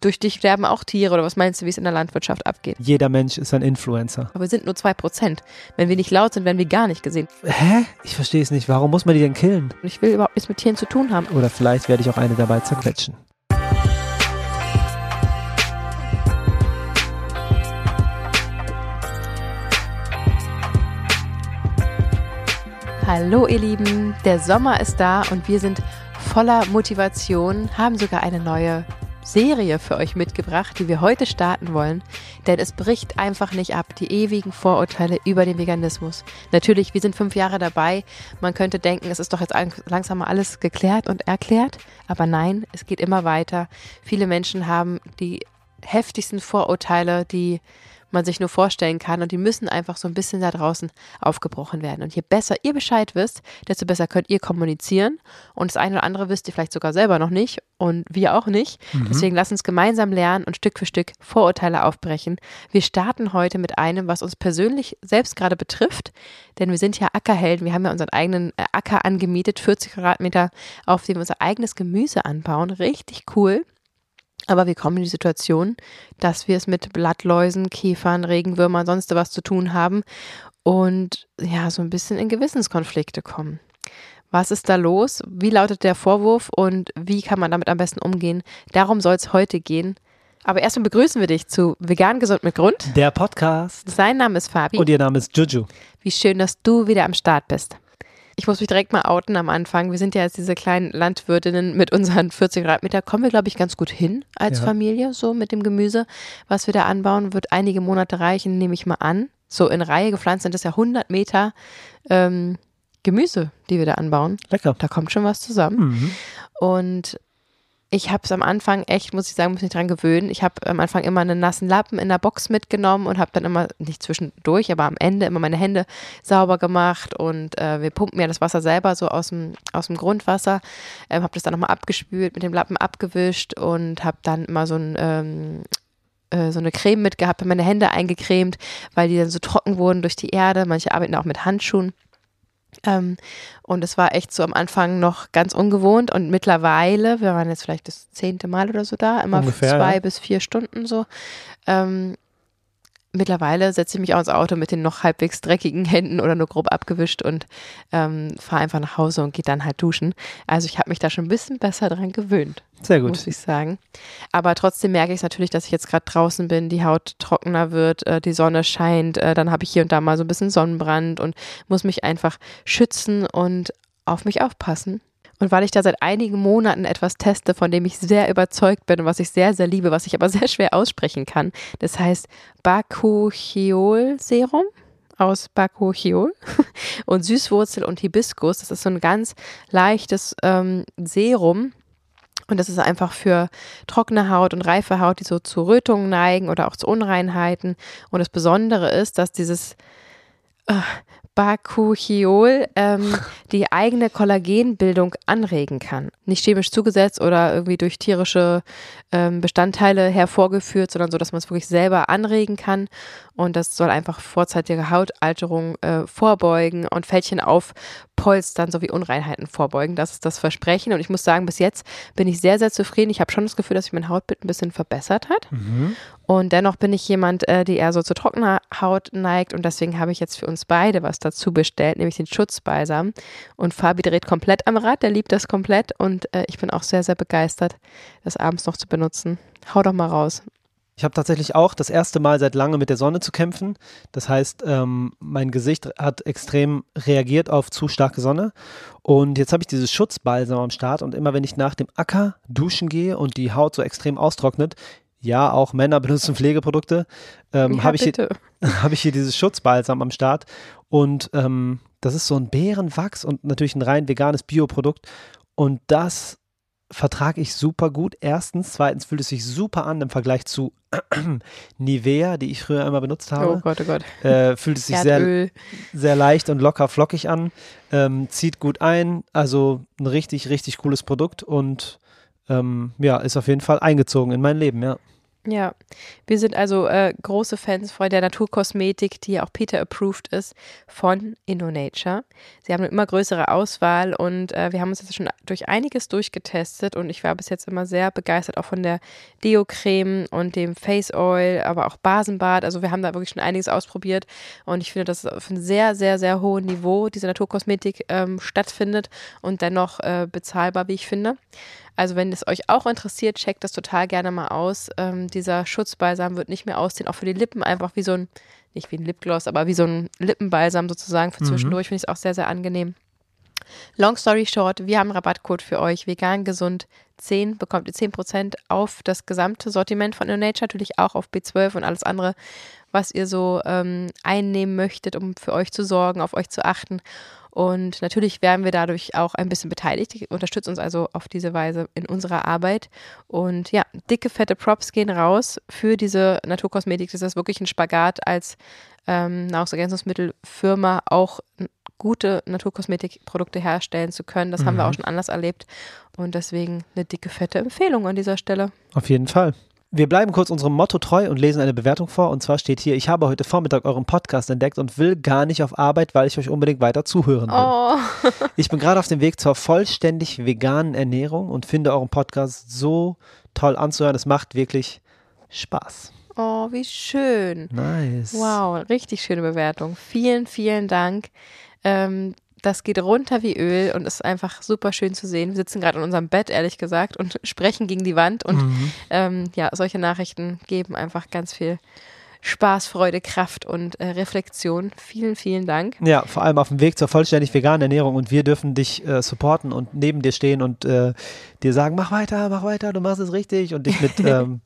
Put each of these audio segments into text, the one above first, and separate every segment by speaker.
Speaker 1: durch dich sterben auch Tiere oder was meinst du, wie es in der Landwirtschaft abgeht?
Speaker 2: Jeder Mensch ist ein Influencer.
Speaker 1: Aber wir sind nur zwei Prozent. Wenn wir nicht laut sind, werden wir gar nicht gesehen.
Speaker 2: Hä? Ich verstehe es nicht. Warum muss man die denn killen?
Speaker 1: Ich will überhaupt nichts mit Tieren zu tun haben.
Speaker 2: Oder vielleicht werde ich auch eine dabei zerquetschen.
Speaker 1: Hallo ihr Lieben, der Sommer ist da und wir sind voller Motivation, haben sogar eine neue Serie für euch mitgebracht, die wir heute starten wollen, denn es bricht einfach nicht ab, die ewigen Vorurteile über den Veganismus. Natürlich, wir sind fünf Jahre dabei, man könnte denken, es ist doch jetzt langsam mal alles geklärt und erklärt, aber nein, es geht immer weiter. Viele Menschen haben die heftigsten Vorurteile, die man sich nur vorstellen kann. Und die müssen einfach so ein bisschen da draußen aufgebrochen werden. Und je besser ihr Bescheid wisst, desto besser könnt ihr kommunizieren. Und das eine oder andere wisst ihr vielleicht sogar selber noch nicht und wir auch nicht. Mhm. Deswegen lasst uns gemeinsam lernen und Stück für Stück Vorurteile aufbrechen. Wir starten heute mit einem, was uns persönlich selbst gerade betrifft, denn wir sind ja Ackerhelden. Wir haben ja unseren eigenen äh, Acker angemietet, 40 Quadratmeter, auf dem wir unser eigenes Gemüse anbauen. Richtig cool. Aber wir kommen in die Situation, dass wir es mit Blattläusen, Käfern, Regenwürmern, sonst was zu tun haben und ja, so ein bisschen in Gewissenskonflikte kommen. Was ist da los? Wie lautet der Vorwurf und wie kann man damit am besten umgehen? Darum soll es heute gehen. Aber erstmal begrüßen wir dich zu Vegan Gesund mit Grund.
Speaker 2: Der Podcast.
Speaker 1: Sein Name ist Fabi.
Speaker 2: Und ihr Name ist Juju.
Speaker 1: Wie schön, dass du wieder am Start bist ich muss mich direkt mal outen am Anfang. Wir sind ja jetzt diese kleinen Landwirtinnen mit unseren 40 Quadratmeter. Kommen wir, glaube ich, ganz gut hin als ja. Familie, so mit dem Gemüse, was wir da anbauen. Wird einige Monate reichen, nehme ich mal an. So in Reihe gepflanzt sind das ja 100 Meter ähm, Gemüse, die wir da anbauen.
Speaker 2: Lecker.
Speaker 1: Da kommt schon was zusammen. Mhm. Und ich habe es am Anfang echt, muss ich sagen, muss mich dran gewöhnen. Ich habe am Anfang immer einen nassen Lappen in der Box mitgenommen und habe dann immer, nicht zwischendurch, aber am Ende immer meine Hände sauber gemacht und äh, wir pumpen ja das Wasser selber so aus dem, aus dem Grundwasser. Ähm, habe das dann nochmal abgespült, mit dem Lappen abgewischt und habe dann immer so ein ähm, äh, so eine Creme mitgehabt, meine Hände eingecremt, weil die dann so trocken wurden durch die Erde. Manche arbeiten auch mit Handschuhen. Ähm, und es war echt so am Anfang noch ganz ungewohnt und mittlerweile, wir waren jetzt vielleicht das zehnte Mal oder so da, immer Ungefähr, zwei ja. bis vier Stunden so, ähm, mittlerweile setze ich mich auch ins Auto mit den noch halbwegs dreckigen Händen oder nur grob abgewischt und ähm, fahre einfach nach Hause und gehe dann halt duschen. Also ich habe mich da schon ein bisschen besser dran gewöhnt.
Speaker 2: Sehr gut.
Speaker 1: Muss ich sagen. Aber trotzdem merke ich es natürlich, dass ich jetzt gerade draußen bin, die Haut trockener wird, äh, die Sonne scheint, äh, dann habe ich hier und da mal so ein bisschen Sonnenbrand und muss mich einfach schützen und auf mich aufpassen. Und weil ich da seit einigen Monaten etwas teste, von dem ich sehr überzeugt bin und was ich sehr, sehr liebe, was ich aber sehr schwer aussprechen kann, das heißt Bakuchiol-Serum aus Bakuchiol und Süßwurzel und Hibiskus. Das ist so ein ganz leichtes ähm, Serum, und das ist einfach für trockene Haut und reife Haut, die so zu Rötungen neigen oder auch zu Unreinheiten. Und das Besondere ist, dass dieses äh, Bakuchiol ähm, die eigene Kollagenbildung anregen kann. Nicht chemisch zugesetzt oder irgendwie durch tierische ähm, Bestandteile hervorgeführt, sondern so, dass man es wirklich selber anregen kann. Und das soll einfach vorzeitige Hautalterung äh, vorbeugen und Fältchen aufpolstern sowie Unreinheiten vorbeugen. Das ist das Versprechen. Und ich muss sagen, bis jetzt bin ich sehr, sehr zufrieden. Ich habe schon das Gefühl, dass sich mein Hautbild ein bisschen verbessert hat. Mhm. Und dennoch bin ich jemand, äh, die eher so zu trockener Haut neigt. Und deswegen habe ich jetzt für uns beide was dazu bestellt, nämlich den Schutzbalsam. Und Fabi dreht komplett am Rad, der liebt das komplett. Und äh, ich bin auch sehr, sehr begeistert, das abends noch zu benutzen. Hau doch mal raus.
Speaker 2: Ich habe tatsächlich auch das erste Mal seit langem mit der Sonne zu kämpfen. Das heißt, ähm, mein Gesicht hat extrem reagiert auf zu starke Sonne. Und jetzt habe ich dieses Schutzbalsam am Start. Und immer wenn ich nach dem Acker duschen gehe und die Haut so extrem austrocknet, ja, auch Männer benutzen Pflegeprodukte, ähm, ja, habe ich, hier, hab ich hier dieses Schutzbalsam am Start. Und ähm, das ist so ein Bärenwachs und natürlich ein rein veganes Bioprodukt. Und das vertrage ich super gut. Erstens. Zweitens fühlt es sich super an im Vergleich zu Nivea, die ich früher immer benutzt habe.
Speaker 1: Oh Gott, oh Gott.
Speaker 2: Äh, fühlt es sich sehr, sehr leicht und locker flockig an. Ähm, zieht gut ein. Also ein richtig, richtig cooles Produkt und ähm, ja, ist auf jeden Fall eingezogen in mein Leben, ja.
Speaker 1: Ja, wir sind also äh, große Fans von der Naturkosmetik, die ja auch Peter approved ist von InnoNature. Sie haben eine immer größere Auswahl und äh, wir haben uns jetzt schon durch einiges durchgetestet und ich war bis jetzt immer sehr begeistert auch von der Deo-Creme und dem Face Oil, aber auch Basenbad. Also wir haben da wirklich schon einiges ausprobiert und ich finde, dass auf einem sehr, sehr, sehr hohen Niveau diese Naturkosmetik ähm, stattfindet und dennoch äh, bezahlbar, wie ich finde. Also wenn es euch auch interessiert, checkt das total gerne mal aus. Ähm, dieser Schutzbalsam wird nicht mehr aussehen, auch für die Lippen einfach wie so ein, nicht wie ein Lipgloss, aber wie so ein Lippenbalsam sozusagen für mhm. zwischendurch. Mhm. Finde ich es auch sehr, sehr angenehm. Long story short, wir haben einen Rabattcode für euch, vegan gesund 10, bekommt ihr 10% auf das gesamte Sortiment von InnoNature, natürlich auch auf B12 und alles andere, was ihr so ähm, einnehmen möchtet, um für euch zu sorgen, auf euch zu achten. Und natürlich werden wir dadurch auch ein bisschen beteiligt. Ihr unterstützt uns also auf diese Weise in unserer Arbeit. Und ja, dicke, fette Props gehen raus für diese Naturkosmetik. Das ist wirklich ein Spagat als ähm, Nahrungsergänzungsmittelfirma auch gute Naturkosmetikprodukte herstellen zu können. Das mhm. haben wir mhm. auch schon anders erlebt. Und deswegen eine dicke, fette Empfehlung an dieser Stelle.
Speaker 2: Auf jeden Fall. Wir bleiben kurz unserem Motto treu und lesen eine Bewertung vor. Und zwar steht hier: Ich habe heute Vormittag euren Podcast entdeckt und will gar nicht auf Arbeit, weil ich euch unbedingt weiter zuhören will. Oh. ich bin gerade auf dem Weg zur vollständig veganen Ernährung und finde euren Podcast so toll anzuhören. Es macht wirklich Spaß.
Speaker 1: Oh, wie schön.
Speaker 2: Nice.
Speaker 1: Wow, richtig schöne Bewertung. Vielen, vielen Dank. Ähm, das geht runter wie Öl und ist einfach super schön zu sehen. Wir sitzen gerade in unserem Bett, ehrlich gesagt, und sprechen gegen die Wand. Und mhm. ähm, ja, solche Nachrichten geben einfach ganz viel Spaß, Freude, Kraft und äh, Reflexion. Vielen, vielen Dank.
Speaker 2: Ja, vor allem auf dem Weg zur vollständig veganen Ernährung und wir dürfen dich äh, supporten und neben dir stehen und äh, dir sagen, mach weiter, mach weiter, du machst es richtig und dich mit ähm,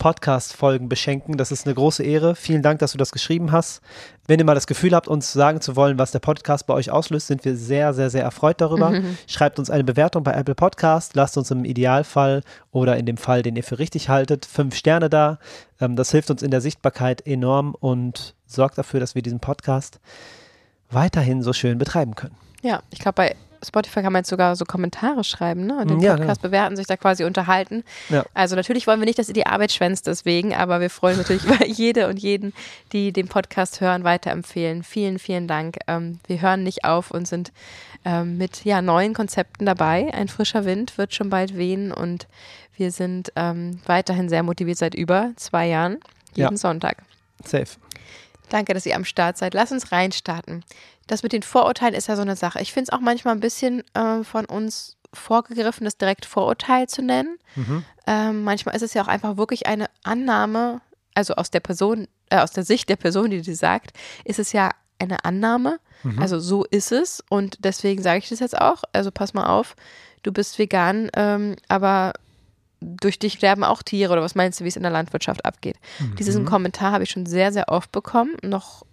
Speaker 2: Podcast-Folgen beschenken. Das ist eine große Ehre. Vielen Dank, dass du das geschrieben hast. Wenn ihr mal das Gefühl habt, uns sagen zu wollen, was der Podcast bei euch auslöst, sind wir sehr, sehr, sehr erfreut darüber. Mhm. Schreibt uns eine Bewertung bei Apple Podcast. Lasst uns im Idealfall oder in dem Fall, den ihr für richtig haltet, fünf Sterne da. Ähm, das hilft uns in der Sichtbarkeit enorm und sorgt dafür, dass wir diesen Podcast weiterhin so schön betreiben können.
Speaker 1: Ja, ich glaube, bei Spotify kann man jetzt sogar so Kommentare schreiben ne? und den ja, Podcast genau. bewerten, sich da quasi unterhalten. Ja. Also natürlich wollen wir nicht, dass ihr die Arbeit schwänzt deswegen, aber wir freuen uns natürlich über jede und jeden, die den Podcast hören, weiterempfehlen. Vielen, vielen Dank. Ähm, wir hören nicht auf und sind ähm, mit ja, neuen Konzepten dabei. Ein frischer Wind wird schon bald wehen und wir sind ähm, weiterhin sehr motiviert seit über zwei Jahren, jeden ja. Sonntag.
Speaker 2: Safe.
Speaker 1: Danke, dass ihr am Start seid. Lass uns reinstarten das mit den Vorurteilen ist ja so eine Sache. Ich finde es auch manchmal ein bisschen äh, von uns vorgegriffen, das direkt Vorurteil zu nennen. Mhm. Ähm, manchmal ist es ja auch einfach wirklich eine Annahme, also aus der Person, äh, aus der Sicht der Person, die die sagt, ist es ja eine Annahme. Mhm. Also so ist es und deswegen sage ich das jetzt auch. Also pass mal auf, du bist vegan, ähm, aber durch dich sterben auch Tiere oder was meinst du, wie es in der Landwirtschaft abgeht? Mhm. Diesen Kommentar habe ich schon sehr, sehr oft bekommen, noch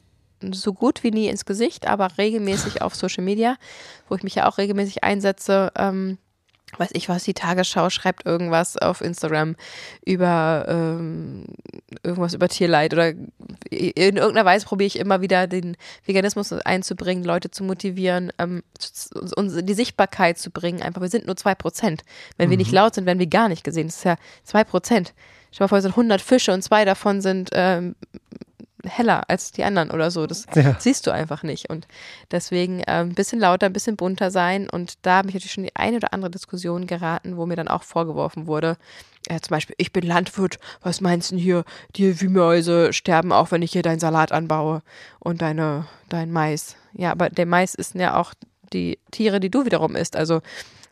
Speaker 1: so gut wie nie ins Gesicht, aber regelmäßig auf Social Media, wo ich mich ja auch regelmäßig einsetze. Ähm, weiß ich was, die Tagesschau schreibt irgendwas auf Instagram über ähm, irgendwas über Tierleid oder in irgendeiner Weise probiere ich immer wieder den Veganismus einzubringen, Leute zu motivieren, ähm, uns die Sichtbarkeit zu bringen. Einfach, wir sind nur zwei Prozent. Wenn mhm. wir nicht mhm. laut sind, werden wir gar nicht gesehen. Das ist ja zwei Prozent. Stell mal vor, es sind 100 Fische und zwei davon sind ähm, heller als die anderen oder so. Das ja. siehst du einfach nicht. Und deswegen äh, ein bisschen lauter, ein bisschen bunter sein. Und da habe ich natürlich schon die eine oder andere Diskussion geraten, wo mir dann auch vorgeworfen wurde, äh, zum Beispiel, ich bin Landwirt, was meinst du denn hier? Die Wühlmäuse sterben auch, wenn ich hier deinen Salat anbaue und deine, dein Mais. Ja, aber der Mais ist ja auch die Tiere, die du wiederum isst. Also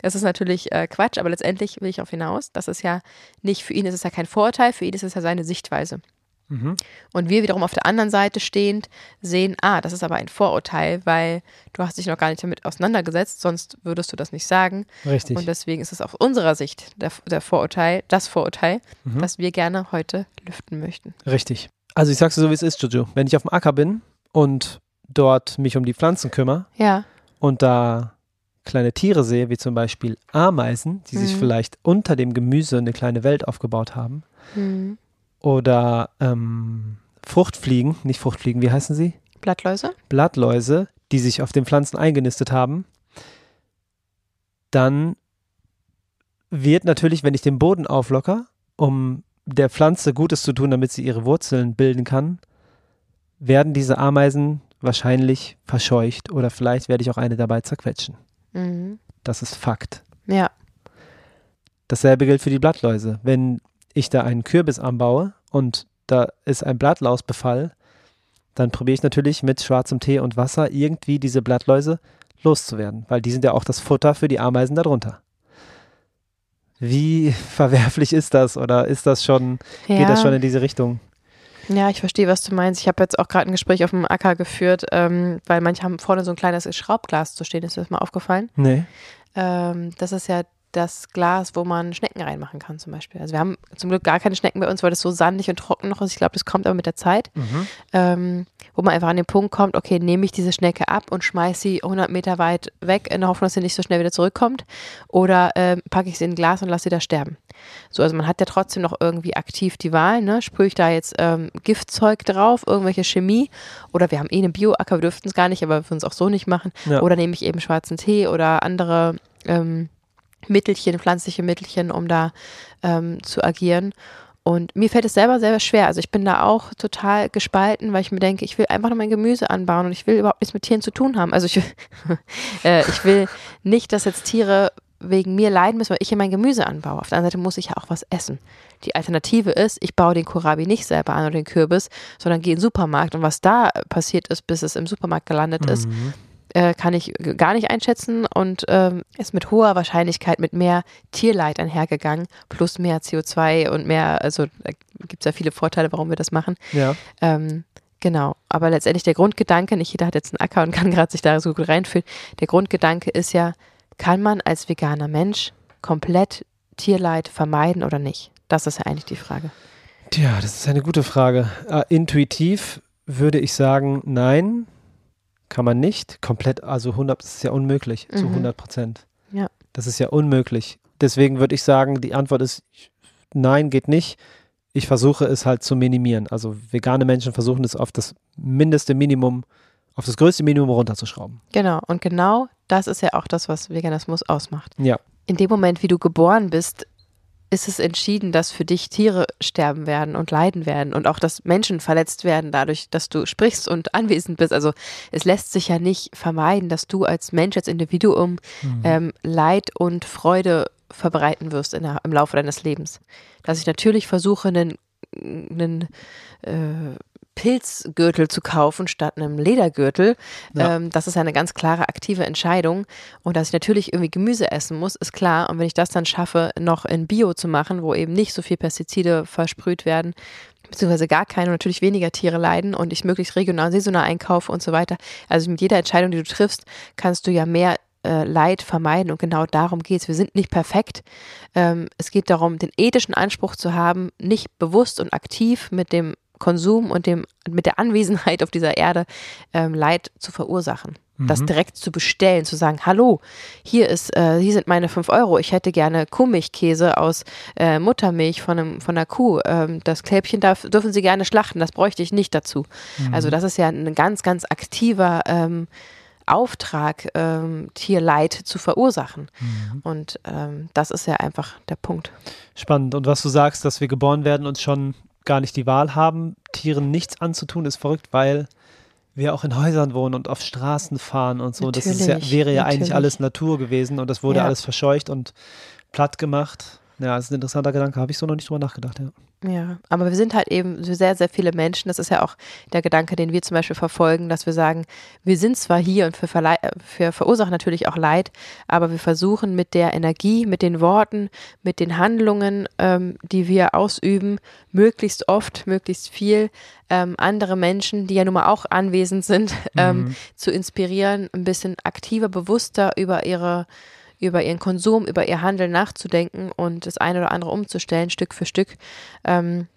Speaker 1: das ist natürlich äh, Quatsch, aber letztendlich will ich auf hinaus. Das ist ja nicht, für ihn ist es ja kein Vorurteil, für ihn ist es ja seine Sichtweise. Mhm. Und wir wiederum auf der anderen Seite stehend sehen, ah, das ist aber ein Vorurteil, weil du hast dich noch gar nicht damit auseinandergesetzt, sonst würdest du das nicht sagen.
Speaker 2: Richtig.
Speaker 1: Und deswegen ist es aus unserer Sicht der, der Vorurteil, das Vorurteil, mhm. das wir gerne heute lüften möchten.
Speaker 2: Richtig. Also ich sag's dir so, wie es ist, Jojo. Wenn ich auf dem Acker bin und dort mich um die Pflanzen kümmere
Speaker 1: ja.
Speaker 2: und da kleine Tiere sehe, wie zum Beispiel Ameisen, die mhm. sich vielleicht unter dem Gemüse eine kleine Welt aufgebaut haben, mhm oder ähm, Fruchtfliegen, nicht Fruchtfliegen, wie heißen sie?
Speaker 1: Blattläuse.
Speaker 2: Blattläuse, die sich auf den Pflanzen eingenistet haben, dann wird natürlich, wenn ich den Boden auflocker, um der Pflanze Gutes zu tun, damit sie ihre Wurzeln bilden kann, werden diese Ameisen wahrscheinlich verscheucht oder vielleicht werde ich auch eine dabei zerquetschen.
Speaker 1: Mhm.
Speaker 2: Das ist Fakt.
Speaker 1: Ja.
Speaker 2: Dasselbe gilt für die Blattläuse. Wenn ich da einen Kürbis anbaue und da ist ein Blattlausbefall, dann probiere ich natürlich mit schwarzem Tee und Wasser irgendwie diese Blattläuse loszuwerden, weil die sind ja auch das Futter für die Ameisen darunter. Wie verwerflich ist das oder ist das schon,
Speaker 1: ja.
Speaker 2: geht das schon in diese Richtung?
Speaker 1: Ja, ich verstehe, was du meinst. Ich habe jetzt auch gerade ein Gespräch auf dem Acker geführt, ähm, weil manche haben vorne so ein kleines Schraubglas zu stehen. Ist dir das mal aufgefallen?
Speaker 2: Nee.
Speaker 1: Ähm, das ist ja das Glas, wo man Schnecken reinmachen kann zum Beispiel. Also wir haben zum Glück gar keine Schnecken bei uns, weil das so sandig und trocken noch ist. Ich glaube, das kommt aber mit der Zeit.
Speaker 2: Mhm.
Speaker 1: Ähm, wo man einfach an den Punkt kommt, okay, nehme ich diese Schnecke ab und schmeiße sie 100 Meter weit weg in der Hoffnung, dass sie nicht so schnell wieder zurückkommt. Oder ähm, packe ich sie in ein Glas und lasse sie da sterben. So, also man hat ja trotzdem noch irgendwie aktiv die Wahl, ne? Sprühe ich da jetzt ähm, Giftzeug drauf, irgendwelche Chemie oder wir haben eh einen Bioacker, wir dürften es gar nicht, aber wir würden es auch so nicht machen.
Speaker 2: Ja.
Speaker 1: Oder nehme ich eben schwarzen Tee oder andere ähm, Mittelchen, pflanzliche Mittelchen, um da ähm, zu agieren. Und mir fällt es selber selber schwer. Also ich bin da auch total gespalten, weil ich mir denke, ich will einfach nur mein Gemüse anbauen und ich will überhaupt nichts mit Tieren zu tun haben. Also ich, äh, ich will nicht, dass jetzt Tiere wegen mir leiden müssen, weil ich hier mein Gemüse anbaue. Auf der anderen Seite muss ich ja auch was essen. Die Alternative ist, ich baue den Kohlrabi nicht selber an oder den Kürbis, sondern gehe in den Supermarkt und was da passiert ist, bis es im Supermarkt gelandet ist,
Speaker 2: Mhm.
Speaker 1: Äh, kann ich gar nicht einschätzen und ähm, ist mit hoher Wahrscheinlichkeit mit mehr Tierleid einhergegangen, plus mehr CO2 und mehr, also da gibt es ja viele Vorteile, warum wir das machen.
Speaker 2: Ja.
Speaker 1: Ähm, genau, aber letztendlich der Grundgedanke, nicht jeder hat jetzt einen Acker und kann gerade sich da so gut reinfühlen, der Grundgedanke ist ja, kann man als veganer Mensch komplett Tierleid vermeiden oder nicht? Das ist ja eigentlich die Frage.
Speaker 2: Tja, das ist eine gute Frage. Äh, intuitiv würde ich sagen, nein, kann man nicht. Komplett, also 100, das ist ja unmöglich, zu
Speaker 1: Mhm.
Speaker 2: 100 Prozent.
Speaker 1: Ja.
Speaker 2: Das ist ja unmöglich. Deswegen würde ich sagen, die Antwort ist nein, geht nicht. Ich versuche es halt zu minimieren. Also vegane Menschen versuchen es auf das mindeste Minimum, auf das größte Minimum runterzuschrauben.
Speaker 1: Genau, und genau das ist ja auch das, was Veganismus ausmacht.
Speaker 2: Ja.
Speaker 1: in dem Moment, wie du geboren bist, ist es entschieden, dass für dich Tiere sterben werden und leiden werden und auch, dass Menschen verletzt werden dadurch, dass du sprichst und anwesend bist. Also es lässt sich ja nicht vermeiden, dass du als Mensch, als Individuum ähm, Leid und Freude verbreiten wirst der, im Laufe deines Lebens. Dass ich natürlich versuche, einen, einen äh, Pilzgürtel zu kaufen statt einem Ledergürtel.
Speaker 2: Ja.
Speaker 1: Ähm, das ist eine ganz klare aktive Entscheidung. Und dass ich natürlich irgendwie Gemüse essen muss, ist klar. Und wenn ich das dann schaffe, noch in Bio zu machen, wo eben nicht so viel Pestizide versprüht werden, beziehungsweise gar keine und natürlich weniger Tiere leiden und ich möglichst regional, saisonal einkaufe und so weiter. Also mit jeder Entscheidung, die du triffst, kannst du ja mehr äh, Leid vermeiden und genau darum geht es. Wir sind nicht perfekt. Ähm, es geht darum, den ethischen Anspruch zu haben, nicht bewusst und aktiv mit dem Konsum und dem, mit der Anwesenheit auf dieser Erde ähm, Leid zu verursachen. Das
Speaker 2: Mhm.
Speaker 1: direkt zu bestellen, zu sagen, hallo, hier ist, äh, hier sind meine 5 Euro, ich hätte gerne Kuhmilchkäse aus äh, Muttermilch von, einem, von einer Kuh. Ähm, das Kälbchen darf, dürfen Sie gerne schlachten, das bräuchte ich nicht dazu. Also das ist ja ein ganz, ganz aktiver ähm, Auftrag, ähm, Tierleid zu verursachen. Und ähm, das ist ja einfach der Punkt.
Speaker 2: Spannend. Und was du sagst, dass wir geboren werden und schon gar nicht die Wahl haben, Tieren nichts anzutun, ist verrückt, weil wir auch in Häusern wohnen und auf Straßen fahren und so. das ist ja,
Speaker 1: Natürlich,
Speaker 2: wäre ja eigentlich
Speaker 1: natürlich.
Speaker 2: alles Natur gewesen und das wurde
Speaker 1: Ja.
Speaker 2: alles verscheucht und platt gemacht. Ja, das ist ein interessanter Gedanke, habe ich so noch nicht drüber nachgedacht, ja.
Speaker 1: Ja, aber wir sind halt eben sehr, sehr viele Menschen. Das ist ja auch der Gedanke, den wir zum Beispiel verfolgen, dass wir sagen, wir sind zwar hier und verlei- für verursachen natürlich auch Leid, aber wir versuchen mit der Energie, mit den Worten, mit den Handlungen, ähm, die wir ausüben, möglichst oft, möglichst viel ähm, andere Menschen, die ja nun mal auch anwesend sind, ähm, zu inspirieren, ein bisschen aktiver, bewusster über ihre über ihren Konsum, über ihr Handeln nachzudenken und das eine oder andere umzustellen, Stück für Stück. Ähm,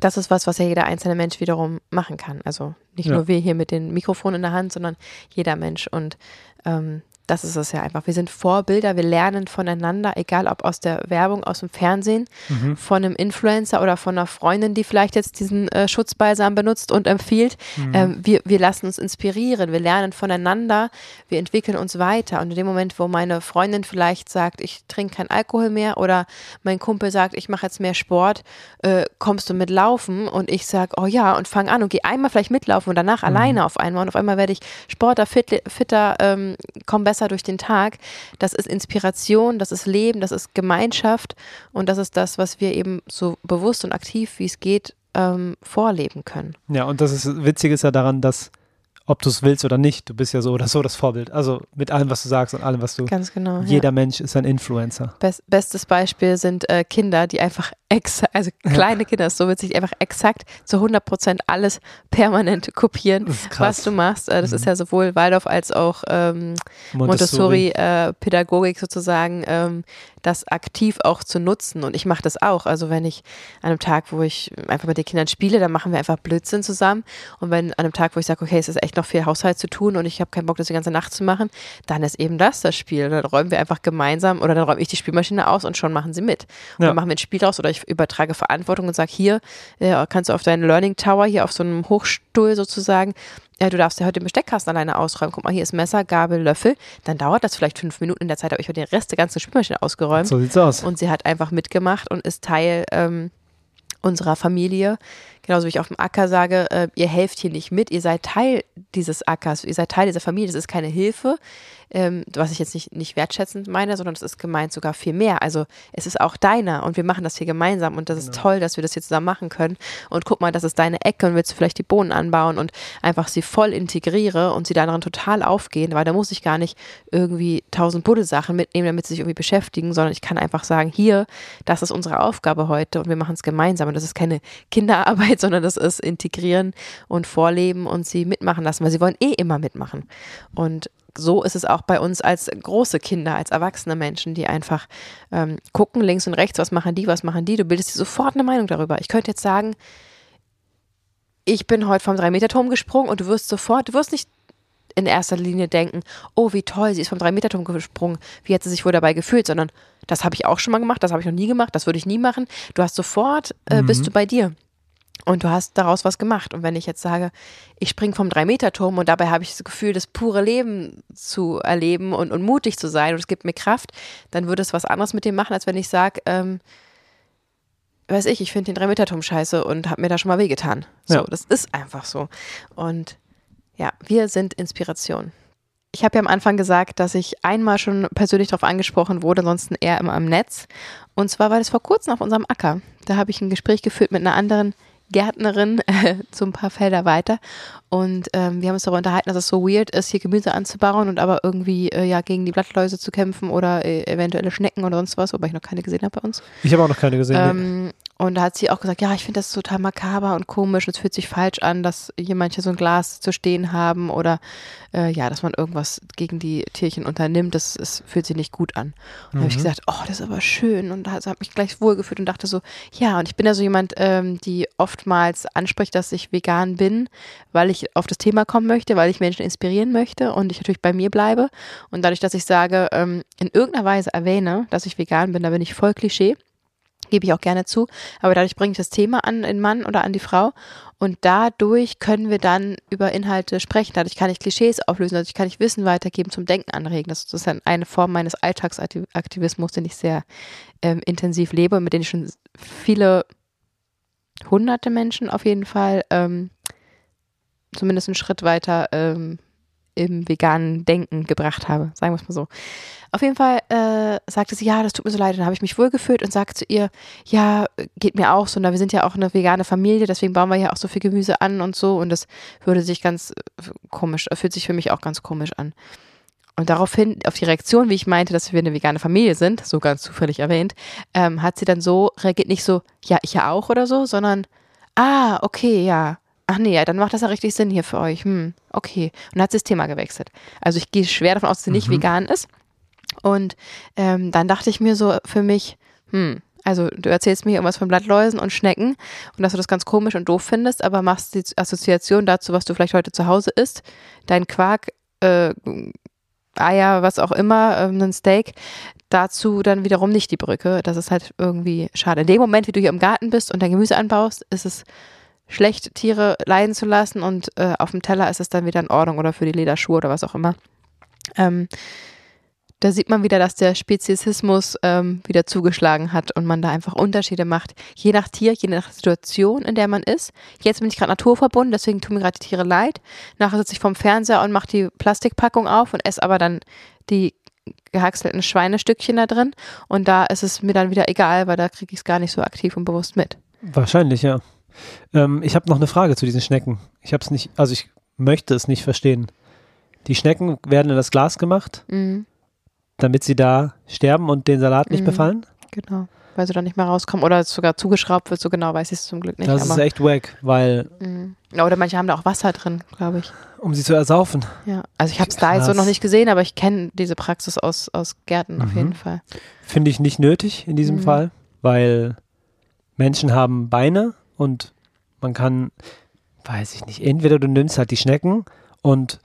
Speaker 1: das ist was, was ja jeder einzelne Mensch wiederum machen kann. Also nicht
Speaker 2: Ja.
Speaker 1: nur wir hier mit den Mikrofonen in der Hand, sondern jeder Mensch. Und ähm, das ist es ja einfach. Wir sind Vorbilder, wir lernen voneinander, egal ob aus der Werbung, aus dem Fernsehen, mhm. von einem Influencer oder von einer Freundin, die vielleicht jetzt diesen äh, Schutzbalsam benutzt und empfiehlt. Mhm. Ähm, wir, wir lassen uns inspirieren, wir lernen voneinander, wir entwickeln uns weiter. Und in dem Moment, wo meine Freundin vielleicht sagt, ich trinke keinen Alkohol mehr oder mein Kumpel sagt, ich mache jetzt mehr Sport, äh, kommst du mit Laufen? Und ich sage, oh ja, und fang an und geh einmal vielleicht mitlaufen und danach mhm. alleine auf einmal. Und auf einmal werde ich Sportler, fit, fitter, ähm, komm besser besser durch den Tag. Das ist Inspiration, das ist Leben, das ist Gemeinschaft und das ist das, was wir eben so bewusst und aktiv, wie es geht, ähm, vorleben können.
Speaker 2: Ja, und das ist witzig ist ja daran, dass ob du es willst oder nicht, du bist ja so oder so das Vorbild. Also mit allem, was du sagst und allem, was du.
Speaker 1: Ganz genau.
Speaker 2: Jeder ja. Mensch ist ein Influencer.
Speaker 1: Best, bestes Beispiel sind äh, Kinder, die einfach exakt, also kleine ja. Kinder, so wird sich einfach exakt zu 100 Prozent alles permanent kopieren, was du machst. Äh, das mhm. ist ja sowohl Waldorf als auch ähm, Montessori-Pädagogik äh, sozusagen, ähm, das aktiv auch zu nutzen. Und ich mache das auch. Also wenn ich an einem Tag, wo ich einfach mit den Kindern spiele, dann machen wir einfach Blödsinn zusammen. Und wenn an einem Tag, wo ich sage, okay, es ist echt noch viel Haushalt zu tun und ich habe keinen Bock, das die ganze Nacht zu machen, dann ist eben das das Spiel. Und dann räumen wir einfach gemeinsam oder dann räume ich die Spielmaschine aus und schon machen sie mit. Und ja. dann machen wir ein Spiel raus oder ich übertrage Verantwortung und sage, hier äh, kannst du auf deinen Learning Tower, hier auf so einem Hochstuhl sozusagen, ja, du darfst ja heute den Besteckkasten alleine ausräumen. Guck mal, hier ist Messer, Gabel, Löffel. Dann dauert das vielleicht fünf Minuten. In der Zeit habe ich den Rest der ganzen Spülmaschine ausgeräumt.
Speaker 2: So sieht's aus.
Speaker 1: Und sie hat einfach mitgemacht und ist Teil ähm, unserer Familie. Genauso wie ich auf dem Acker sage, äh, ihr helft hier nicht mit, ihr seid Teil dieses Ackers, ihr seid Teil dieser Familie. Das ist keine Hilfe, ähm, was ich jetzt nicht, nicht wertschätzend meine, sondern es ist gemeint sogar viel mehr. Also es ist auch deiner und wir machen das hier gemeinsam und das ist genau. toll, dass wir das hier zusammen machen können. Und guck mal, das ist deine Ecke und willst du vielleicht die Bohnen anbauen und einfach sie voll integriere und sie daran total aufgehen, weil da muss ich gar nicht irgendwie tausend Buddelsachen mitnehmen, damit sie sich irgendwie beschäftigen, sondern ich kann einfach sagen, hier, das ist unsere Aufgabe heute und wir machen es gemeinsam. Und das ist keine Kinderarbeit, sondern das ist integrieren und vorleben und sie mitmachen lassen, weil sie wollen eh immer mitmachen. Und so ist es auch bei uns als große Kinder, als erwachsene Menschen, die einfach ähm, gucken links und rechts, was machen die, was machen die. Du bildest dir sofort eine Meinung darüber. Ich könnte jetzt sagen, ich bin heute vom 3-Meter-Turm gesprungen und du wirst sofort, du wirst nicht in erster Linie denken, oh, wie toll, sie ist vom 3-Meter-Turm gesprungen, wie hat sie sich wohl dabei gefühlt, sondern das habe ich auch schon mal gemacht, das habe ich noch nie gemacht, das würde ich nie machen. Du hast sofort, äh, mhm. bist du bei dir. Und du hast daraus was gemacht. Und wenn ich jetzt sage, ich springe vom Drei-Meter-Turm und dabei habe ich das Gefühl, das pure Leben zu erleben und, und mutig zu sein und es gibt mir Kraft, dann würde es was anderes mit dem machen, als wenn ich sage, ähm, weiß ich, ich finde den Drei-Meter-Turm scheiße und habe mir da schon mal wehgetan. So, ja. das ist einfach so. Und ja, wir sind Inspiration. Ich habe ja am Anfang gesagt, dass ich einmal schon persönlich darauf angesprochen wurde, ansonsten eher immer im Netz. Und zwar war das vor kurzem auf unserem Acker. Da habe ich ein Gespräch geführt mit einer anderen Gärtnerin äh, so ein paar Felder weiter. Und ähm, wir haben uns darüber unterhalten, dass es so weird ist, hier Gemüse anzubauen und aber irgendwie äh, ja gegen die Blattläuse zu kämpfen oder äh, eventuelle Schnecken oder sonst was, wobei ich noch keine gesehen habe bei uns.
Speaker 2: Ich habe auch noch keine gesehen.
Speaker 1: Ähm, und da hat sie auch gesagt, ja, ich finde das total makaber und komisch und es fühlt sich falsch an, dass hier manche so ein Glas zu stehen haben oder äh, ja, dass man irgendwas gegen die Tierchen unternimmt, das, das fühlt sich nicht gut an. Und mhm. habe ich gesagt, oh, das ist aber schön und da hat mich gleich wohlgefühlt und dachte so, ja, und ich bin ja so jemand, ähm, die oftmals anspricht, dass ich vegan bin, weil ich auf das Thema kommen möchte, weil ich Menschen inspirieren möchte und ich natürlich bei mir bleibe und dadurch, dass ich sage, ähm, in irgendeiner Weise erwähne, dass ich vegan bin, da bin ich voll Klischee gebe ich auch gerne zu. Aber dadurch bringe ich das Thema an den Mann oder an die Frau und dadurch können wir dann über Inhalte sprechen. Dadurch kann ich Klischees auflösen, dadurch kann ich Wissen weitergeben, zum Denken anregen. Das ist dann eine Form meines Alltagsaktivismus, den ich sehr ähm, intensiv lebe und mit dem ich schon viele hunderte Menschen auf jeden Fall ähm, zumindest einen Schritt weiter ähm, im veganen Denken gebracht habe, sagen wir es mal so. Auf jeden Fall äh, sagte sie, ja, das tut mir so leid. dann habe ich mich wohlgefühlt und sagte zu ihr, ja, geht mir auch so. Na, wir sind ja auch eine vegane Familie, deswegen bauen wir ja auch so viel Gemüse an und so. Und das würde sich ganz äh, komisch, fühlt sich für mich auch ganz komisch an. Und daraufhin, auf die Reaktion, wie ich meinte, dass wir eine vegane Familie sind, so ganz zufällig erwähnt, ähm, hat sie dann so reagiert, nicht so, ja, ich ja auch oder so, sondern, ah, okay, ja, ach nee, ja, dann macht das ja richtig Sinn hier für euch. Hm, okay. Und dann hat sie das Thema gewechselt. Also ich gehe schwer davon aus, dass sie nicht mhm. vegan ist. Und ähm, dann dachte ich mir so für mich, hm, also du erzählst mir irgendwas von Blattläusen und Schnecken und dass du das ganz komisch und doof findest, aber machst die Assoziation dazu, was du vielleicht heute zu Hause isst, dein Quark, äh, Eier, was auch immer, ähm, ein Steak, dazu dann wiederum nicht die Brücke. Das ist halt irgendwie schade. In dem Moment, wie du hier im Garten bist und dein Gemüse anbaust, ist es schlecht, Tiere leiden zu lassen und äh, auf dem Teller ist es dann wieder in Ordnung oder für die Lederschuhe oder was auch immer. Ähm, da sieht man wieder, dass der Speziesismus ähm, wieder zugeschlagen hat und man da einfach Unterschiede macht. Je nach Tier, je nach Situation, in der man ist. Jetzt bin ich gerade naturverbunden, deswegen tun mir gerade die Tiere leid. Nachher sitze ich vorm Fernseher und mache die Plastikpackung auf und esse aber dann die gehackselten Schweinestückchen da drin. Und da ist es mir dann wieder egal, weil da kriege ich es gar nicht so aktiv und bewusst mit.
Speaker 2: Wahrscheinlich, ja. Ähm, ich habe noch eine Frage zu diesen Schnecken. Ich habe es nicht, also ich möchte es nicht verstehen. Die Schnecken werden in das Glas gemacht.
Speaker 1: Mhm.
Speaker 2: damit sie da sterben und den Salat nicht
Speaker 1: Mhm.
Speaker 2: befallen?
Speaker 1: Genau. Weil sie dann nicht mehr rauskommen oder sogar zugeschraubt wird, so genau weiß ich es zum Glück nicht.
Speaker 2: das ist echt wack, weil,
Speaker 1: Mhm. Oder manche haben da auch Wasser drin, glaube ich.
Speaker 2: um sie zu ersaufen.
Speaker 1: Ja. Also ich habe es da jetzt so noch nicht gesehen, aber ich kenne diese Praxis aus, aus Gärten auf
Speaker 2: Mhm.
Speaker 1: jeden Fall.
Speaker 2: Finde ich nicht nötig in diesem
Speaker 1: Mhm.
Speaker 2: Fall, weil Menschen haben Beine und man kann, weiß ich nicht, entweder du nimmst halt die Schnecken und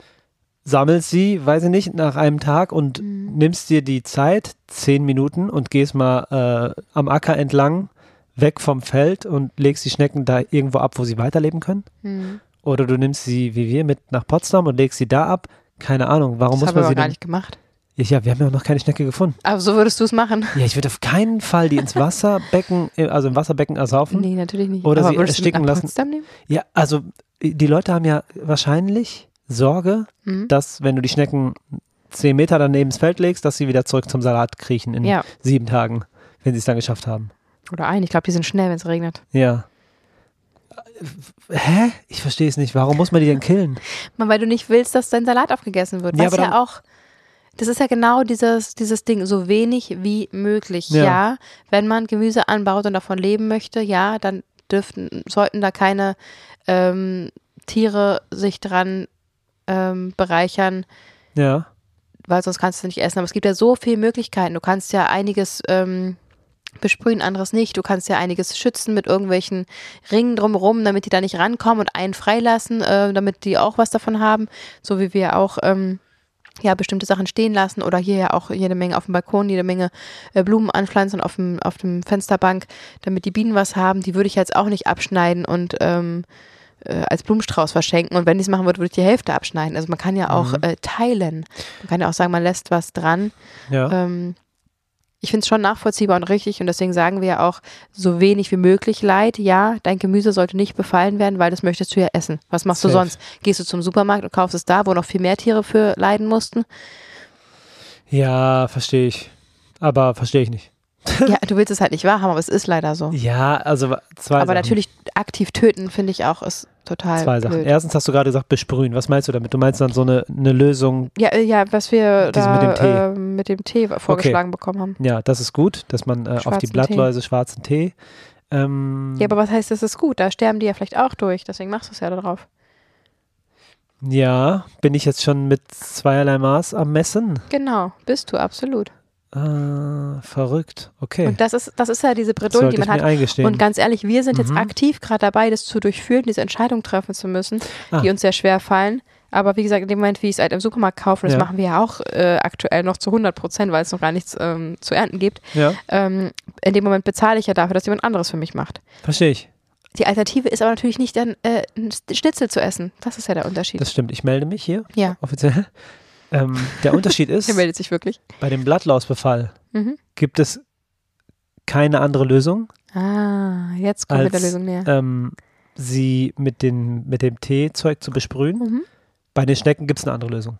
Speaker 2: sammelst sie, weiß ich nicht, nach einem Tag und
Speaker 1: Mhm.
Speaker 2: nimmst dir die Zeit, zehn Minuten und gehst mal äh, am Acker entlang, weg vom Feld und legst die Schnecken da irgendwo ab, wo sie weiterleben können.
Speaker 1: Mhm.
Speaker 2: Oder du nimmst sie, wie wir, mit nach Potsdam und legst sie da ab. Keine Ahnung, warum
Speaker 1: Das
Speaker 2: muss
Speaker 1: haben wir
Speaker 2: man
Speaker 1: aber
Speaker 2: sie
Speaker 1: gar nicht gemacht.
Speaker 2: Ja, wir haben ja noch keine Schnecke gefunden.
Speaker 1: Aber so würdest du es machen?
Speaker 2: Ja, ich würde auf keinen Fall die ins Wasserbecken, äh, also im Wasserbecken ersaufen.
Speaker 1: Nee, natürlich nicht.
Speaker 2: Oder
Speaker 1: aber
Speaker 2: sie ersticken lassen.
Speaker 1: Potsdam nehmen?
Speaker 2: Ja, also die Leute haben ja wahrscheinlich Sorge,
Speaker 1: Mhm.
Speaker 2: dass wenn du die Schnecken zehn Meter daneben ins Feld legst, dass sie wieder zurück zum Salat kriechen in
Speaker 1: Ja.
Speaker 2: sieben Tagen, wenn sie es dann geschafft haben.
Speaker 1: Oder ein. Ich glaube, die sind schnell, wenn es regnet.
Speaker 2: Ja. Hä? Ich verstehe es nicht. Warum muss man die denn killen?
Speaker 1: Man, weil du nicht willst, dass dein Salat aufgegessen wird.
Speaker 2: Ja,
Speaker 1: Was
Speaker 2: aber
Speaker 1: ja auch. Das ist ja genau dieses, dieses Ding, so wenig wie möglich.
Speaker 2: Ja.
Speaker 1: Ja. wenn man Gemüse anbaut und davon leben möchte, ja, dann dürften, sollten da keine ähm, Tiere sich dran ähm, bereichern,
Speaker 2: Ja.
Speaker 1: weil sonst kannst du nicht essen. Aber es gibt ja so viele Möglichkeiten. Du kannst ja einiges ähm, besprühen, anderes nicht. Du kannst ja einiges schützen mit irgendwelchen Ringen drumherum, damit die da nicht rankommen und einen freilassen, äh, damit die auch was davon haben. So wie wir auch ähm, ja bestimmte Sachen stehen lassen oder hier ja auch jede Menge auf dem Balkon, jede Menge äh, Blumen anpflanzen auf dem, auf dem Fensterbank, damit die Bienen was haben. Die würde ich jetzt auch nicht abschneiden und ähm, äh, als Blumenstrauß verschenken. Und wenn ich es machen würde, würde ich die Hälfte abschneiden. Also man kann ja auch
Speaker 2: Mhm.
Speaker 1: äh, teilen. Man kann ja auch sagen, man lässt was dran.
Speaker 2: Ja.
Speaker 1: Ähm, ich finde es schon nachvollziehbar und richtig und deswegen sagen wir ja auch so wenig wie möglich Leid. Ja, dein Gemüse sollte nicht befallen werden, weil das möchtest du ja essen. Was machst du
Speaker 2: Safe.
Speaker 1: sonst? Gehst du zum Supermarkt und kaufst es da, wo noch viel mehr Tiere für leiden mussten?
Speaker 2: ja, verstehe ich. Aber verstehe ich nicht.
Speaker 1: Ja, du willst es halt nicht wahrhaben, aber es ist leider so.
Speaker 2: Ja, also zwei
Speaker 1: aber
Speaker 2: Sachen.
Speaker 1: natürlich aktiv töten finde ich auch ist total
Speaker 2: Zwei Sachen.
Speaker 1: blöd.
Speaker 2: Erstens hast du gerade gesagt, besprühen. Was meinst du damit? Du meinst dann so eine, eine Lösung,
Speaker 1: Ja, äh, ja, was wir da
Speaker 2: mit dem Tee.
Speaker 1: Äh, mit dem Tee vorgeschlagen bekommen haben.
Speaker 2: ja, das ist gut, dass man äh, auf die
Speaker 1: Schwarzen Tee.
Speaker 2: Blattläuse schwarzen Tee. Ähm,
Speaker 1: Ja, aber was heißt, das ist gut? Da sterben die ja vielleicht auch durch, deswegen machst du es ja da drauf.
Speaker 2: ja, bin ich jetzt schon mit zweierlei Maß am Messen?
Speaker 1: Genau, bist du, absolut.
Speaker 2: Ah, verrückt. Okay.
Speaker 1: Und das ist, das ist ja diese Bredouille, die man hat.
Speaker 2: eingestehen.
Speaker 1: Und ganz ehrlich, wir sind jetzt
Speaker 2: Mhm.
Speaker 1: aktiv gerade dabei, das zu durchführen, diese Entscheidung treffen zu müssen,
Speaker 2: Ah.
Speaker 1: die uns sehr schwer fallen. Aber wie gesagt, in dem Moment, wie ich es halt im Supermarkt kaufe, das
Speaker 2: Ja.
Speaker 1: machen wir ja auch äh, aktuell noch zu 100 Prozent, weil es noch gar nichts ähm, zu ernten gibt.
Speaker 2: ja,
Speaker 1: Ähm, in dem Moment bezahle ich ja dafür, dass jemand anderes für mich macht.
Speaker 2: versteche ich.
Speaker 1: Die Alternative ist aber natürlich nicht dann äh, ein Schnitzel zu essen. Das ist ja der Unterschied.
Speaker 2: Das stimmt. Ich melde mich hier
Speaker 1: ja,
Speaker 2: offiziell. Ähm, der Unterschied ist,
Speaker 1: er meldet sich wirklich.
Speaker 2: bei dem Blattlausbefall
Speaker 1: Mhm.
Speaker 2: gibt es keine andere Lösung,
Speaker 1: Ah, jetzt kommen wir der
Speaker 2: Als,
Speaker 1: Lösung näher.
Speaker 2: ähm, sie mit, den, mit dem Teezeug zu besprühen.
Speaker 1: Mhm.
Speaker 2: Bei den Schnecken gibt es eine andere Lösung.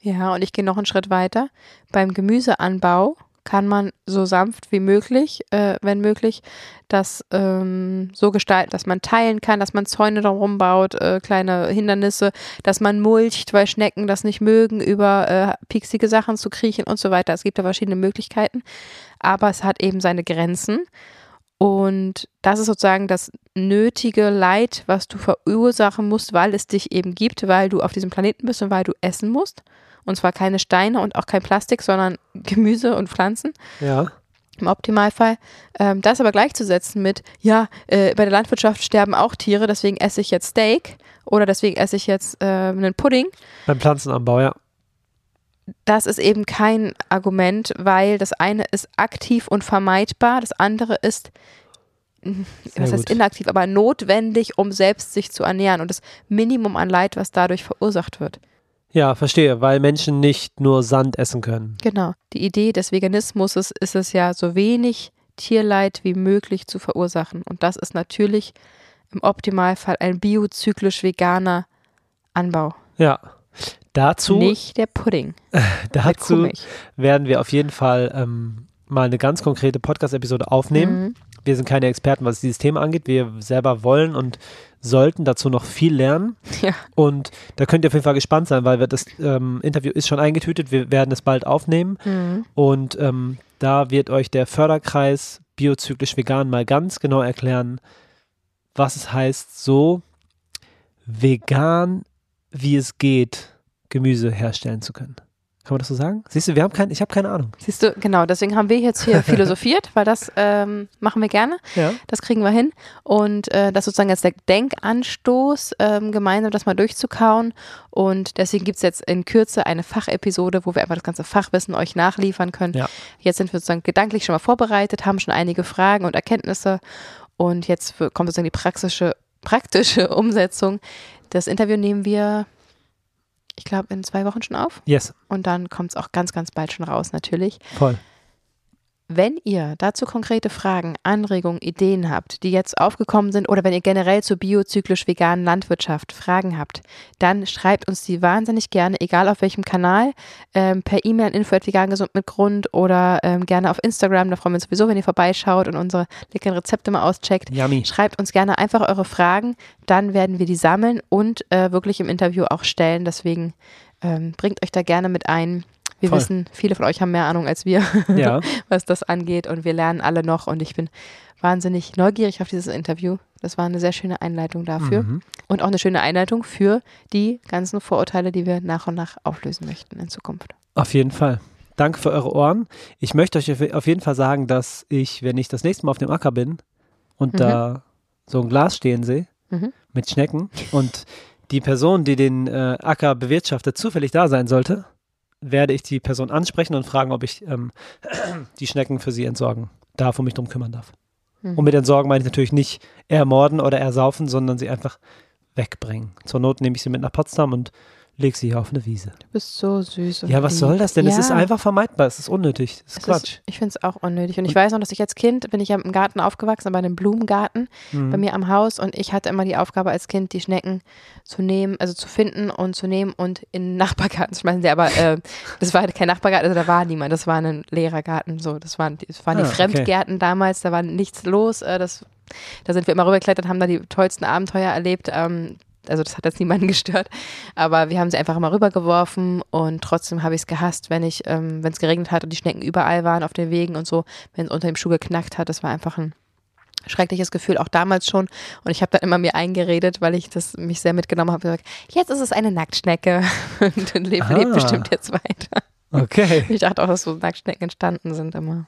Speaker 1: Ja, und ich gehe noch einen Schritt weiter. Beim Gemüseanbau kann man so sanft wie möglich, äh, wenn möglich, das ähm, so gestalten, dass man teilen kann, dass man Zäune drumherum baut, äh, kleine Hindernisse, dass man mulcht, weil Schnecken das nicht mögen, über äh, pieksige Sachen zu kriechen und so weiter. Es gibt da verschiedene Möglichkeiten, aber es hat eben seine Grenzen. Und das ist sozusagen das nötige Leid, was du verursachen musst, weil es dich eben gibt, weil du auf diesem Planeten bist und weil du essen musst. Und zwar keine Steine und auch kein Plastik, sondern Gemüse und Pflanzen
Speaker 2: Ja.
Speaker 1: im Optimalfall. Ähm, das aber gleichzusetzen mit, ja, äh, bei der Landwirtschaft sterben auch Tiere, deswegen esse ich jetzt Steak oder deswegen esse ich jetzt äh, einen Pudding.
Speaker 2: Beim Pflanzenanbau, ja.
Speaker 1: das ist eben kein Argument, weil das eine ist aktiv und vermeidbar, das andere ist, was heißt inaktiv, aber notwendig, um selbst sich zu ernähren und das Minimum an Leid, was dadurch verursacht wird.
Speaker 2: Ja, verstehe, weil Menschen nicht nur Sand essen können.
Speaker 1: Genau. Die Idee des Veganismus ist, ist es ja, so wenig Tierleid wie möglich zu verursachen. Und das ist natürlich im Optimalfall ein biozyklisch veganer Anbau.
Speaker 2: Ja. Dazu,
Speaker 1: Nicht der Pudding.
Speaker 2: dazu werden wir auf jeden Fall ähm, mal eine ganz konkrete Podcast-Episode aufnehmen.
Speaker 1: Mhm.
Speaker 2: Wir sind keine Experten, was dieses Thema angeht. Wir selber wollen und sollten dazu noch viel lernen.
Speaker 1: Ja.
Speaker 2: Und da könnt ihr auf jeden Fall gespannt sein, weil das ähm, Interview ist schon eingetütet. Wir werden es bald aufnehmen.
Speaker 1: Mhm.
Speaker 2: Und ähm, da wird euch der Förderkreis biozyklisch vegan mal ganz genau erklären, was es heißt, so vegan wie es geht, Gemüse herstellen zu können. Kann man das so sagen? Siehst du, wir haben kein, ich habe keine Ahnung.
Speaker 1: Siehst du, genau, deswegen haben wir jetzt hier philosophiert, weil das ähm, machen wir gerne.
Speaker 2: Ja.
Speaker 1: Das kriegen wir hin. Und äh, das sozusagen jetzt der Denkanstoß, ähm, gemeinsam das mal durchzukauen. Und deswegen gibt es jetzt in Kürze eine Fachepisode, wo wir einfach das ganze Fachwissen euch nachliefern können.
Speaker 2: Ja.
Speaker 1: Jetzt sind wir sozusagen gedanklich schon mal vorbereitet, haben schon einige Fragen und Erkenntnisse. Und jetzt kommt sozusagen die praktische, praktische Umsetzung. Das Interview nehmen wir, ich glaube, in zwei Wochen schon auf.
Speaker 2: Yes,
Speaker 1: Und dann kommt es auch ganz, ganz bald schon raus, natürlich.
Speaker 2: voll.
Speaker 1: Wenn ihr dazu konkrete Fragen, Anregungen, Ideen habt, die jetzt aufgekommen sind oder wenn ihr generell zur biozyklisch veganen Landwirtschaft Fragen habt, dann schreibt uns die wahnsinnig gerne, egal auf welchem Kanal, ähm, per E-Mail an info@vegangesund mit Grund oder ähm, gerne auf Instagram. Da freuen wir uns sowieso, wenn ihr vorbeischaut und unsere leckeren Rezepte mal auscheckt.
Speaker 2: Yummy.
Speaker 1: Schreibt uns gerne einfach eure Fragen, dann werden wir die sammeln und äh, wirklich im Interview auch stellen. Deswegen ähm, bringt euch da gerne mit ein. Wir
Speaker 2: Voll.
Speaker 1: wissen, viele von euch haben mehr Ahnung als wir
Speaker 2: Ja,
Speaker 1: was das angeht. Und wir lernen alle noch. Und ich bin wahnsinnig neugierig auf dieses Interview. Das war eine sehr schöne Einleitung dafür.
Speaker 2: Mhm.
Speaker 1: Und auch eine schöne Einleitung für die ganzen Vorurteile, die wir nach und nach auflösen möchten in Zukunft.
Speaker 2: auf jeden Fall. Danke für eure Ohren. Ich möchte euch auf- jeden Fall sagen, dass ich, wenn ich das nächste Mal auf dem Acker bin und
Speaker 1: Mhm.
Speaker 2: da so ein Glas stehen sehe
Speaker 1: Mhm.
Speaker 2: mit Schnecken und die Person, die den äh, Acker bewirtschaftet, zufällig da sein sollte, werde ich die Person ansprechen und fragen, ob ich ähm, die Schnecken für sie entsorgen darf und mich drum kümmern darf.
Speaker 1: Mhm.
Speaker 2: Und mit entsorgen meine ich natürlich nicht ermorden oder ersaufen, sondern sie einfach wegbringen. Zur Not nehme ich sie mit nach Potsdam und lege sie hier auf eine Wiese.
Speaker 1: Du bist so süß. Und
Speaker 2: Ja, was
Speaker 1: lieb.
Speaker 2: soll das denn? Es
Speaker 1: Ja.
Speaker 2: ist einfach vermeidbar, es ist unnötig, es ist
Speaker 1: Es
Speaker 2: Quatsch.
Speaker 1: Ist, ich finde es auch unnötig. Und ich weiß noch, dass ich als Kind, bin ich ja im Garten aufgewachsen, bei einem Blumengarten
Speaker 2: Mhm.
Speaker 1: bei mir am Haus. Und ich hatte immer die Aufgabe als Kind, die Schnecken zu nehmen, also zu finden und zu nehmen und in den Nachbargarten zu schmeißen. Aber, äh, das war halt kein Nachbargarten, also da war niemand. Das war ein leerer Garten. So, das waren, die- das waren
Speaker 2: Ah,
Speaker 1: die
Speaker 2: okay.
Speaker 1: Fremdgärten damals, da war nichts los. Äh, das, da sind wir immer rübergeklettert, haben da die tollsten Abenteuer erlebt. Ähm, also das hat jetzt niemanden gestört, aber wir haben sie einfach immer rübergeworfen und trotzdem habe ich es gehasst, wenn ich, ähm, wenn es geregnet hat und die Schnecken überall waren auf den Wegen und so, wenn es unter dem Schuh geknackt hat, das war einfach ein schreckliches Gefühl, auch damals schon. Und ich habe dann immer mir eingeredet, weil ich das mich sehr mitgenommen habe, gesagt, jetzt ist es eine Nacktschnecke und dann lebt,
Speaker 2: Ah.
Speaker 1: lebt bestimmt jetzt weiter.
Speaker 2: Okay.
Speaker 1: Ich dachte auch, dass so Nacktschnecken entstanden sind immer.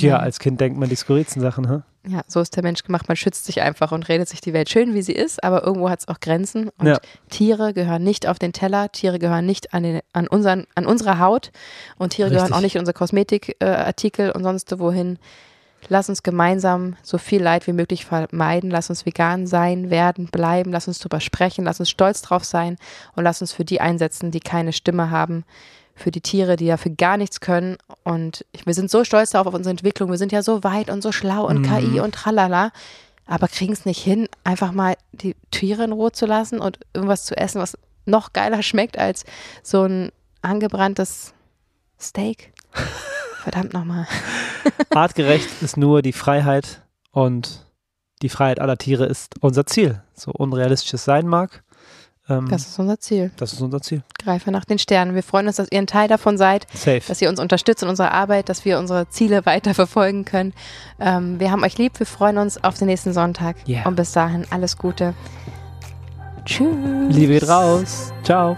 Speaker 2: Ja, als Kind denkt man die skurrilsten Sachen, ha?
Speaker 1: Ja, so ist der Mensch gemacht. Man schützt sich einfach und redet sich die Welt schön, wie sie ist, aber irgendwo hat es auch Grenzen. Und
Speaker 2: Ja.
Speaker 1: Tiere gehören nicht auf den Teller, Tiere gehören nicht an, den, an, unseren, an unsere Haut und Tiere gehören
Speaker 2: Richtig.
Speaker 1: auch nicht in unsere Kosmetikartikel äh, und sonst wohin. Lass uns gemeinsam so viel Leid wie möglich vermeiden. Lass uns vegan sein, werden, bleiben. Lass uns drüber sprechen. Lass uns stolz drauf sein und lass uns für die einsetzen, die keine Stimme haben. Für die Tiere, die dafür gar nichts können. Und wir sind so stolz darauf, auf unsere Entwicklung. Wir sind ja so weit und so schlau und
Speaker 2: Mhm.
Speaker 1: KI und tralala. Aber kriegen es nicht hin, einfach mal die Tiere in Ruhe zu lassen und irgendwas zu essen, was noch geiler schmeckt als so ein angebranntes Steak. Verdammt nochmal.
Speaker 2: Artgerecht ist nur die Freiheit und die Freiheit aller Tiere ist unser Ziel. So unrealistisch es sein mag, ähm,
Speaker 1: Das ist unser Ziel.
Speaker 2: das ist unser Ziel.
Speaker 1: Greife nach den Sternen. Wir freuen uns, dass ihr ein Teil davon seid,
Speaker 2: Safe.
Speaker 1: dass ihr uns unterstützt in unserer Arbeit, dass wir unsere Ziele weiter verfolgen können. Ähm, wir haben euch lieb. Wir freuen uns auf den nächsten Sonntag.
Speaker 2: Yeah.
Speaker 1: Und bis dahin alles Gute. Tschüss.
Speaker 2: Liebe geht raus. Ciao.